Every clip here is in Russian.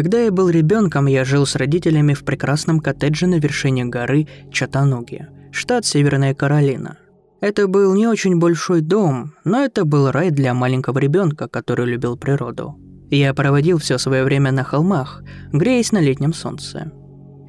Когда я был ребенком, я жил с родителями в прекрасном коттедже на вершине горы Чатануги, штат Северная Каролина. Это был не очень большой дом, но это был рай для маленького ребенка, который любил природу. Я проводил все свое время на холмах, греясь на летнем солнце.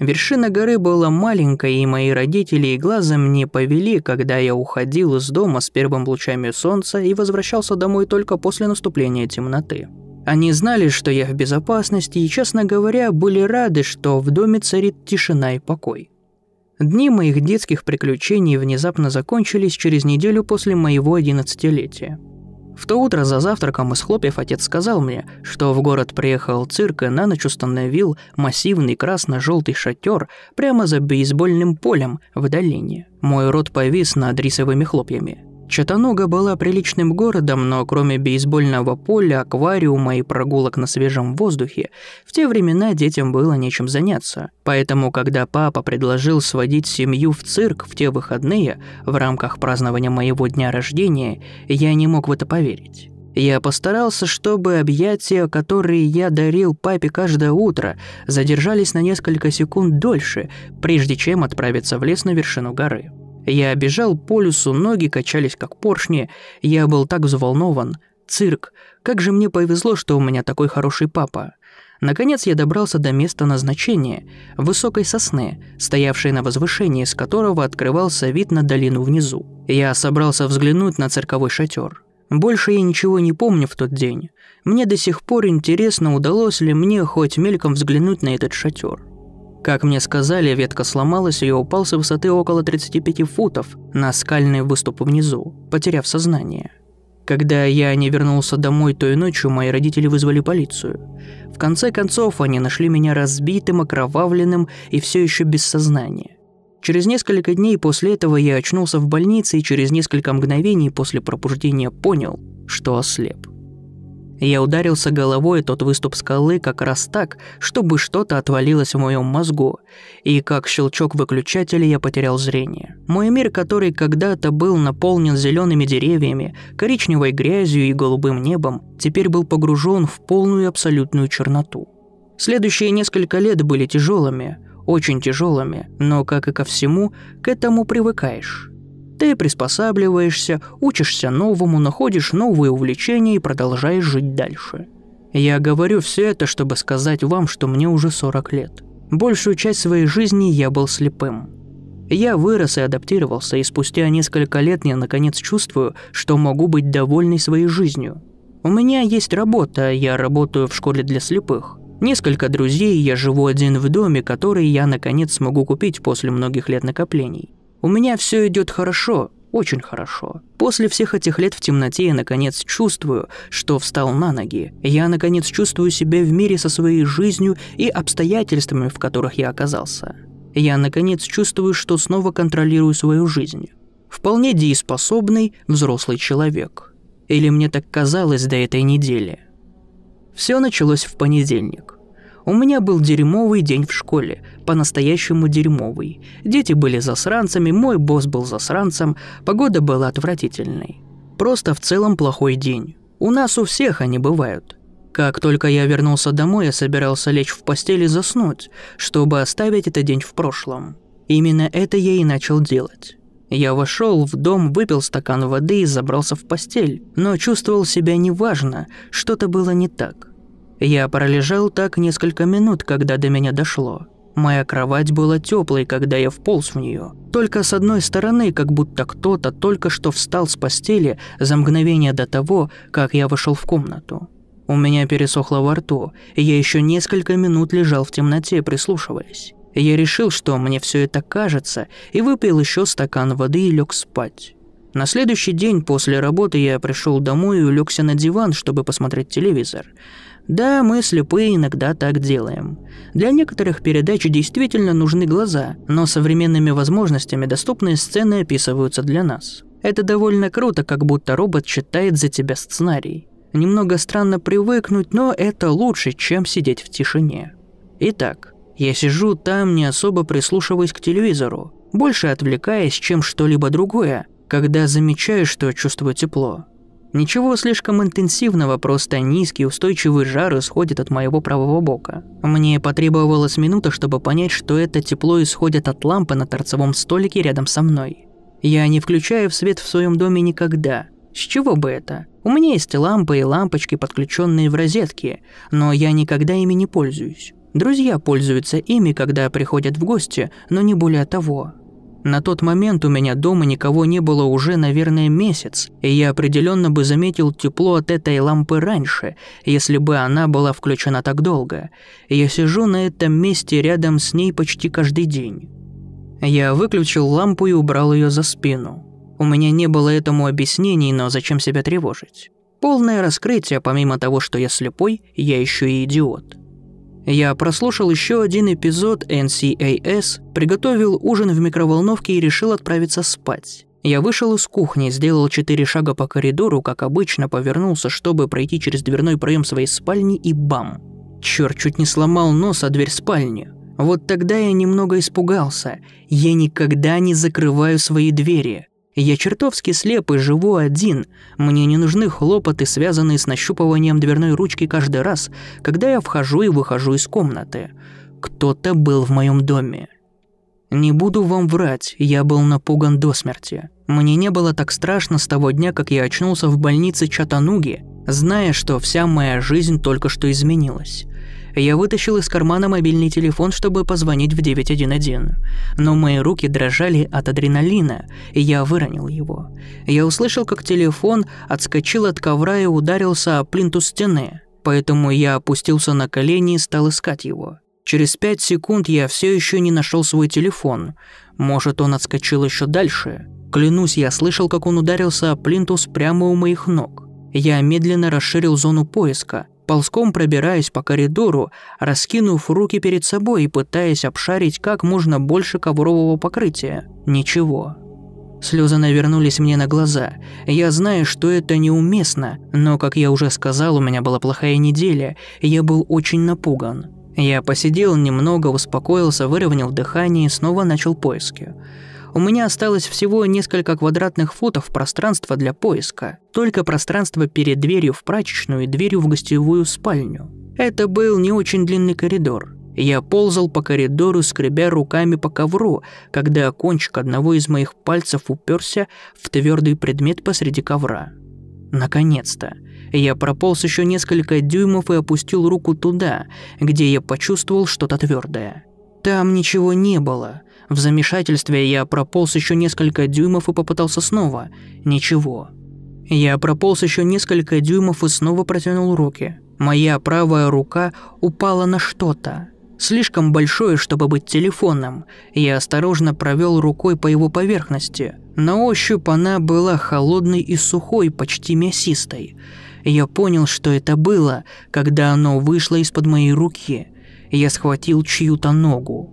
Вершина горы была маленькой, и мои родители и глазом не повели, когда я уходил из дома с первым лучами солнца и возвращался домой только после наступления темноты. Они знали, что я в безопасности и, честно говоря, были рады, что в доме царит тишина и покой. Дни моих детских приключений внезапно закончились через неделю после моего одиннадцатилетия – в то утро за завтраком из хлопьев отец сказал мне, что в город приехал цирк и на ночь установил массивный красно-желтый шатер прямо за бейсбольным полем в долине. Мой рот повис над рисовыми хлопьями. Чатануга была приличным городом, но кроме бейсбольного поля, аквариума и прогулок на свежем воздухе, в те времена детям было нечем заняться. Поэтому, когда папа предложил сводить семью в цирк в те выходные в рамках празднования моего дня рождения, я не мог в это поверить. Я постарался, чтобы объятия, которые я дарил папе каждое утро, задержались на несколько секунд дольше, прежде чем отправиться в лес на вершину горы. Я бежал по лесу, ноги качались как поршни, я был так взволнован. Цирк. Как же мне повезло, что у меня такой хороший папа. Наконец я добрался до места назначения – высокой сосны, стоявшей на возвышении, с которого открывался вид на долину внизу. Я собрался взглянуть на цирковой шатер. Больше я ничего не помню в тот день. Мне до сих пор интересно, удалось ли мне хоть мельком взглянуть на этот шатер. Как мне сказали, ветка сломалась, и я упал с высоты около 35 футов на скальный выступ внизу, потеряв сознание. Когда я не вернулся домой той ночью, мои родители вызвали полицию. В конце концов, они нашли меня разбитым, окровавленным и все еще без сознания. Через несколько дней после этого я очнулся в больнице и через несколько мгновений после пробуждения понял, что ослеп. Я ударился головой тот выступ скалы как раз так, чтобы что-то отвалилось в моем мозгу, и как щелчок выключателя я потерял зрение. Мой мир, который когда-то был наполнен зелеными деревьями, коричневой грязью и голубым небом, теперь был погружен в полную абсолютную черноту. Следующие несколько лет были тяжелыми, очень тяжелыми, но, как и ко всему, к этому привыкаешь. Ты приспосабливаешься, учишься новому, находишь новые увлечения и продолжаешь жить дальше. Я говорю все это, чтобы сказать вам, что мне уже 40 лет. Большую часть своей жизни я был слепым. Я вырос и адаптировался, и спустя несколько лет я наконец чувствую, что могу быть довольной своей жизнью. У меня есть работа, я работаю в школе для слепых. Несколько друзей, я живу один в доме, который я наконец смогу купить после многих лет накоплений. У меня все идет хорошо, очень хорошо. После всех этих лет в темноте я наконец чувствую, что встал на ноги. Я наконец чувствую себя в мире со своей жизнью и обстоятельствами, в которых я оказался. Я наконец чувствую, что снова контролирую свою жизнь. Вполне дееспособный взрослый человек. Или мне так казалось до этой недели. Все началось в понедельник. У меня был дерьмовый день в школе, по-настоящему дерьмовый. Дети были засранцами, мой босс был засранцем, погода была отвратительной. Просто в целом плохой день. У нас у всех они бывают. Как только я вернулся домой, я собирался лечь в постель и заснуть, чтобы оставить этот день в прошлом. Именно это я и начал делать. Я вошел в дом, выпил стакан воды и забрался в постель, но чувствовал себя неважно, что-то было не так. Я пролежал так несколько минут, когда до меня дошло. Моя кровать была теплой, когда я вполз в нее. Только с одной стороны, как будто кто-то только что встал с постели за мгновение до того, как я вошел в комнату. У меня пересохло во рту, и я еще несколько минут лежал в темноте, прислушиваясь. Я решил, что мне все это кажется, и выпил еще стакан воды и лег спать. На следующий день после работы я пришел домой и улегся на диван, чтобы посмотреть телевизор. Да, мы слепые иногда так делаем. Для некоторых передач действительно нужны глаза, но современными возможностями доступные сцены описываются для нас. Это довольно круто, как будто робот читает за тебя сценарий. Немного странно привыкнуть, но это лучше, чем сидеть в тишине. Итак, я сижу там, не особо прислушиваясь к телевизору, больше отвлекаясь, чем что-либо другое, когда замечаю, что чувствую тепло. Ничего слишком интенсивного, просто низкий устойчивый жар исходит от моего правого бока. Мне потребовалась минута, чтобы понять, что это тепло исходит от лампы на торцевом столике рядом со мной. Я не включаю в свет в своем доме никогда. С чего бы это? У меня есть лампы и лампочки, подключенные в розетки, но я никогда ими не пользуюсь. Друзья пользуются ими, когда приходят в гости, но не более того. На тот момент у меня дома никого не было уже, наверное, месяц, и я определенно бы заметил тепло от этой лампы раньше, если бы она была включена так долго. Я сижу на этом месте рядом с ней почти каждый день. Я выключил лампу и убрал ее за спину. У меня не было этому объяснений, но зачем себя тревожить? Полное раскрытие, помимо того, что я слепой, я еще и идиот. Я прослушал еще один эпизод NCAS, приготовил ужин в микроволновке и решил отправиться спать. Я вышел из кухни, сделал четыре шага по коридору, как обычно, повернулся, чтобы пройти через дверной проем своей спальни и бам. Черт, чуть не сломал нос о дверь спальни. Вот тогда я немного испугался. Я никогда не закрываю свои двери. Я чертовски слеп и живу один. Мне не нужны хлопоты, связанные с нащупыванием дверной ручки каждый раз, когда я вхожу и выхожу из комнаты. Кто-то был в моем доме. Не буду вам врать, я был напуган до смерти. Мне не было так страшно с того дня, как я очнулся в больнице Чатануги, зная, что вся моя жизнь только что изменилась. Я вытащил из кармана мобильный телефон, чтобы позвонить в 911. Но мои руки дрожали от адреналина, и я выронил его. Я услышал, как телефон отскочил от ковра и ударился о плинтус стены. Поэтому я опустился на колени и стал искать его. Через пять секунд я все еще не нашел свой телефон. Может, он отскочил еще дальше. Клянусь, я слышал, как он ударился о плинтус прямо у моих ног. Я медленно расширил зону поиска, ползком пробираясь по коридору, раскинув руки перед собой и пытаясь обшарить как можно больше коврового покрытия. Ничего. Слезы навернулись мне на глаза. Я знаю, что это неуместно, но, как я уже сказал, у меня была плохая неделя, и я был очень напуган. Я посидел немного, успокоился, выровнял дыхание и снова начал поиски. У меня осталось всего несколько квадратных футов пространства для поиска. Только пространство перед дверью в прачечную и дверью в гостевую спальню. Это был не очень длинный коридор. Я ползал по коридору, скребя руками по ковру, когда кончик одного из моих пальцев уперся в твердый предмет посреди ковра. Наконец-то. Я прополз еще несколько дюймов и опустил руку туда, где я почувствовал что-то твердое. Там ничего не было, в замешательстве я прополз еще несколько дюймов и попытался снова. Ничего. Я прополз еще несколько дюймов и снова протянул руки. Моя правая рука упала на что-то. Слишком большое, чтобы быть телефоном. Я осторожно провел рукой по его поверхности. На ощупь она была холодной и сухой, почти мясистой. Я понял, что это было, когда оно вышло из-под моей руки. Я схватил чью-то ногу.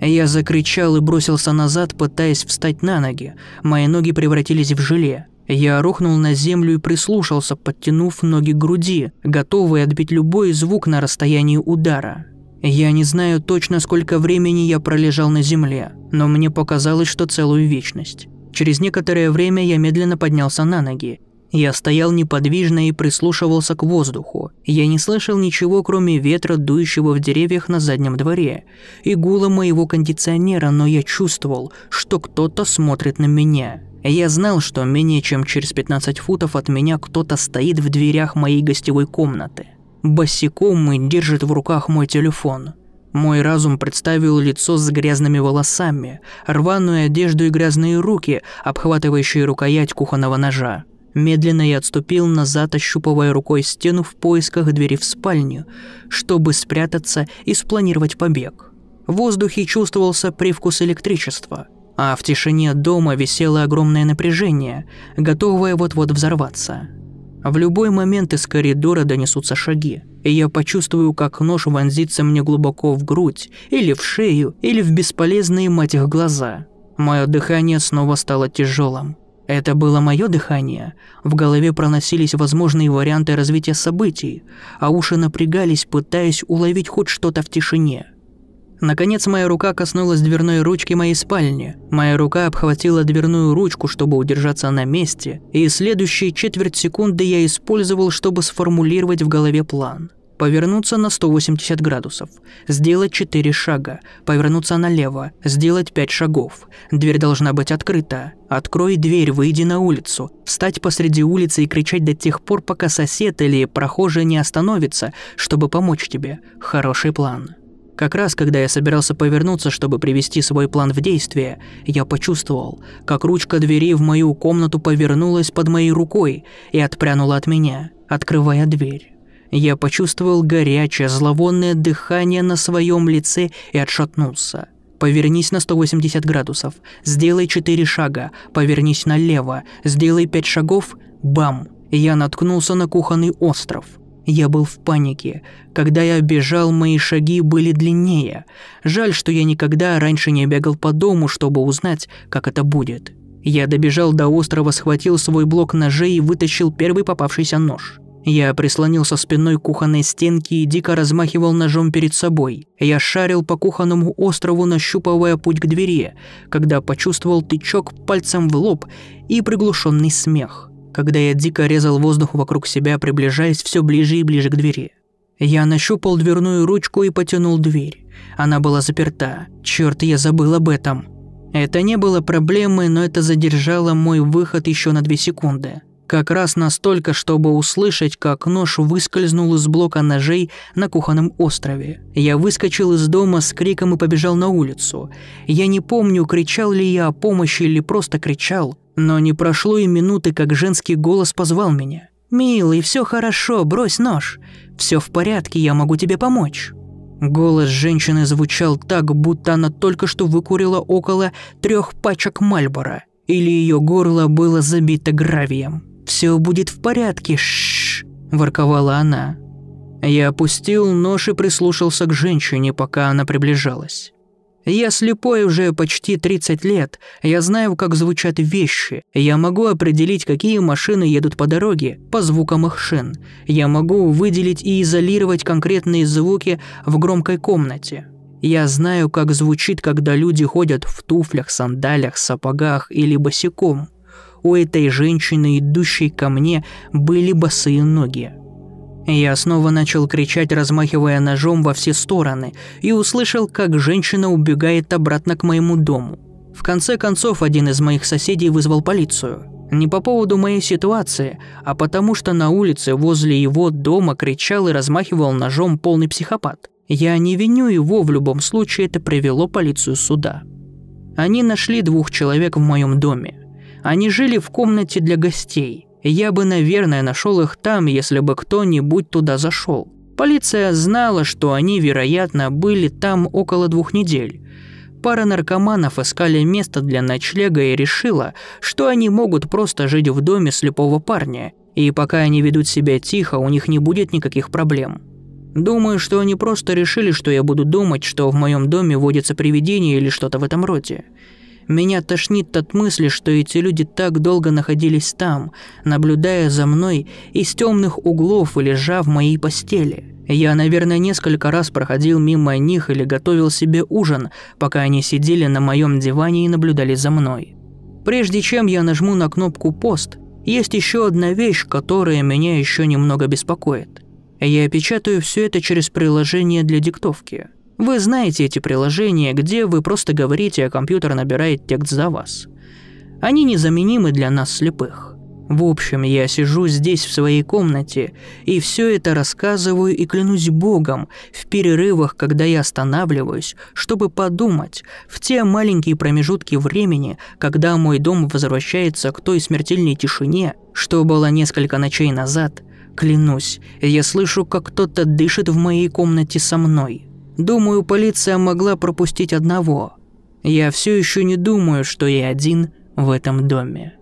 Я закричал и бросился назад, пытаясь встать на ноги. Мои ноги превратились в желе. Я рухнул на землю и прислушался, подтянув ноги к груди, готовый отбить любой звук на расстоянии удара. Я не знаю точно, сколько времени я пролежал на земле, но мне показалось, что целую вечность. Через некоторое время я медленно поднялся на ноги я стоял неподвижно и прислушивался к воздуху. Я не слышал ничего, кроме ветра, дующего в деревьях на заднем дворе, и гула моего кондиционера, но я чувствовал, что кто-то смотрит на меня. Я знал, что менее чем через 15 футов от меня кто-то стоит в дверях моей гостевой комнаты. Босиком и держит в руках мой телефон. Мой разум представил лицо с грязными волосами, рваную одежду и грязные руки, обхватывающие рукоять кухонного ножа. Медленно я отступил назад, ощупывая рукой стену в поисках двери в спальню, чтобы спрятаться и спланировать побег. В воздухе чувствовался привкус электричества, а в тишине дома висело огромное напряжение, готовое вот-вот взорваться. В любой момент из коридора донесутся шаги, и я почувствую, как нож вонзится мне глубоко в грудь, или в шею, или в бесполезные мать их глаза. Мое дыхание снова стало тяжелым. Это было мое дыхание. В голове проносились возможные варианты развития событий, а уши напрягались, пытаясь уловить хоть что-то в тишине. Наконец моя рука коснулась дверной ручки моей спальни. Моя рука обхватила дверную ручку, чтобы удержаться на месте, и следующие четверть секунды я использовал, чтобы сформулировать в голове план. Повернуться на 180 градусов, сделать 4 шага, повернуться налево, сделать 5 шагов. Дверь должна быть открыта. Открой дверь, выйди на улицу. Встать посреди улицы и кричать до тех пор, пока сосед или прохожий не остановится, чтобы помочь тебе. Хороший план. Как раз когда я собирался повернуться, чтобы привести свой план в действие, я почувствовал, как ручка двери в мою комнату повернулась под моей рукой и отпрянула от меня, открывая дверь. Я почувствовал горячее, зловонное дыхание на своем лице и отшатнулся. Повернись на 180 градусов, сделай 4 шага, повернись налево, сделай 5 шагов, бам! Я наткнулся на кухонный остров. Я был в панике. Когда я бежал, мои шаги были длиннее. Жаль, что я никогда раньше не бегал по дому, чтобы узнать, как это будет. Я добежал до острова, схватил свой блок ножей и вытащил первый попавшийся нож. Я прислонился спиной к кухонной стенке и дико размахивал ножом перед собой. Я шарил по кухонному острову, нащупывая путь к двери, когда почувствовал тычок пальцем в лоб и приглушенный смех, когда я дико резал воздух вокруг себя, приближаясь все ближе и ближе к двери. Я нащупал дверную ручку и потянул дверь. Она была заперта. Черт, я забыл об этом. Это не было проблемой, но это задержало мой выход еще на две секунды. Как раз настолько, чтобы услышать, как нож выскользнул из блока ножей на кухонном острове. Я выскочил из дома с криком и побежал на улицу. Я не помню, кричал ли я о помощи или просто кричал, но не прошло и минуты, как женский голос позвал меня. «Милый, все хорошо, брось нож. Все в порядке, я могу тебе помочь». Голос женщины звучал так, будто она только что выкурила около трех пачек Мальбора, или ее горло было забито гравием. Все будет в порядке, шш, ворковала она. Я опустил нож и прислушался к женщине, пока она приближалась. Я слепой уже почти 30 лет, я знаю, как звучат вещи, я могу определить, какие машины едут по дороге, по звукам их шин. Я могу выделить и изолировать конкретные звуки в громкой комнате. Я знаю, как звучит, когда люди ходят в туфлях, сандалях, сапогах или босиком у этой женщины, идущей ко мне, были босые ноги. Я снова начал кричать, размахивая ножом во все стороны, и услышал, как женщина убегает обратно к моему дому. В конце концов, один из моих соседей вызвал полицию. Не по поводу моей ситуации, а потому что на улице возле его дома кричал и размахивал ножом полный психопат. Я не виню его, в любом случае это привело полицию сюда. Они нашли двух человек в моем доме. Они жили в комнате для гостей. Я бы, наверное, нашел их там, если бы кто-нибудь туда зашел. Полиция знала, что они, вероятно, были там около двух недель. Пара наркоманов искали место для ночлега и решила, что они могут просто жить в доме слепого парня, и пока они ведут себя тихо, у них не будет никаких проблем. Думаю, что они просто решили, что я буду думать, что в моем доме водится привидение или что-то в этом роде. Меня тошнит от мысли, что эти люди так долго находились там, наблюдая за мной из темных углов и лежа в моей постели. Я, наверное, несколько раз проходил мимо них или готовил себе ужин, пока они сидели на моем диване и наблюдали за мной. Прежде чем я нажму на кнопку «Пост», есть еще одна вещь, которая меня еще немного беспокоит. Я печатаю все это через приложение для диктовки – вы знаете эти приложения, где вы просто говорите, а компьютер набирает текст за вас. Они незаменимы для нас слепых. В общем, я сижу здесь в своей комнате и все это рассказываю и клянусь Богом в перерывах, когда я останавливаюсь, чтобы подумать, в те маленькие промежутки времени, когда мой дом возвращается к той смертельной тишине, что было несколько ночей назад, клянусь, я слышу, как кто-то дышит в моей комнате со мной. Думаю, полиция могла пропустить одного. Я все еще не думаю, что я один в этом доме.